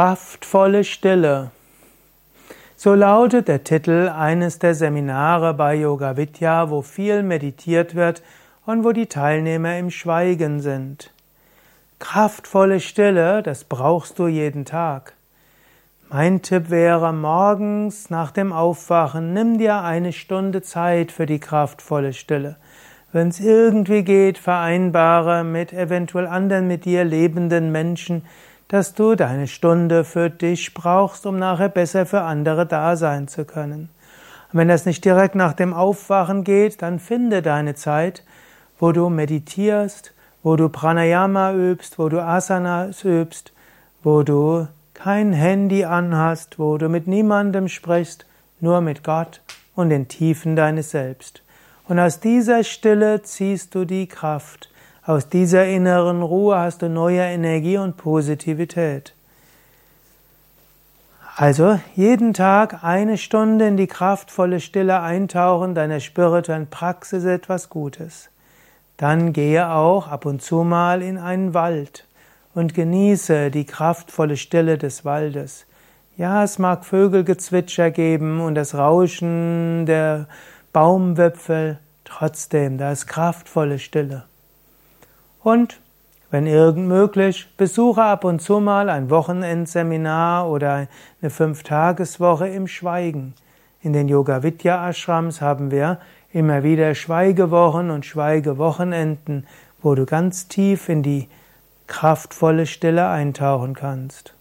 Kraftvolle Stille. So lautet der Titel eines der Seminare bei Yoga Vidya, wo viel meditiert wird und wo die Teilnehmer im Schweigen sind. Kraftvolle Stille, das brauchst du jeden Tag. Mein Tipp wäre, morgens nach dem Aufwachen, nimm dir eine Stunde Zeit für die kraftvolle Stille. Wenn es irgendwie geht, vereinbare mit eventuell anderen mit dir lebenden Menschen, dass du deine Stunde für dich brauchst, um nachher besser für andere da sein zu können. Und wenn das nicht direkt nach dem Aufwachen geht, dann finde deine Zeit, wo du meditierst, wo du Pranayama übst, wo du Asanas übst, wo du kein Handy anhast, wo du mit niemandem sprichst, nur mit Gott und den Tiefen deines Selbst. Und aus dieser Stille ziehst du die Kraft. Aus dieser inneren Ruhe hast du neue Energie und Positivität. Also jeden Tag eine Stunde in die kraftvolle Stille eintauchen deiner spirituellen Praxis etwas Gutes. Dann gehe auch ab und zu mal in einen Wald und genieße die kraftvolle Stille des Waldes. Ja, es mag Vögelgezwitscher geben und das Rauschen der Baumwipfel, trotzdem, da ist kraftvolle Stille. Und wenn irgend möglich, besuche ab und zu mal ein Wochenendseminar oder eine Fünftageswoche im Schweigen. In den Yoga Vidya Ashrams haben wir immer wieder Schweigewochen und Schweigewochenenden, wo du ganz tief in die kraftvolle Stille eintauchen kannst.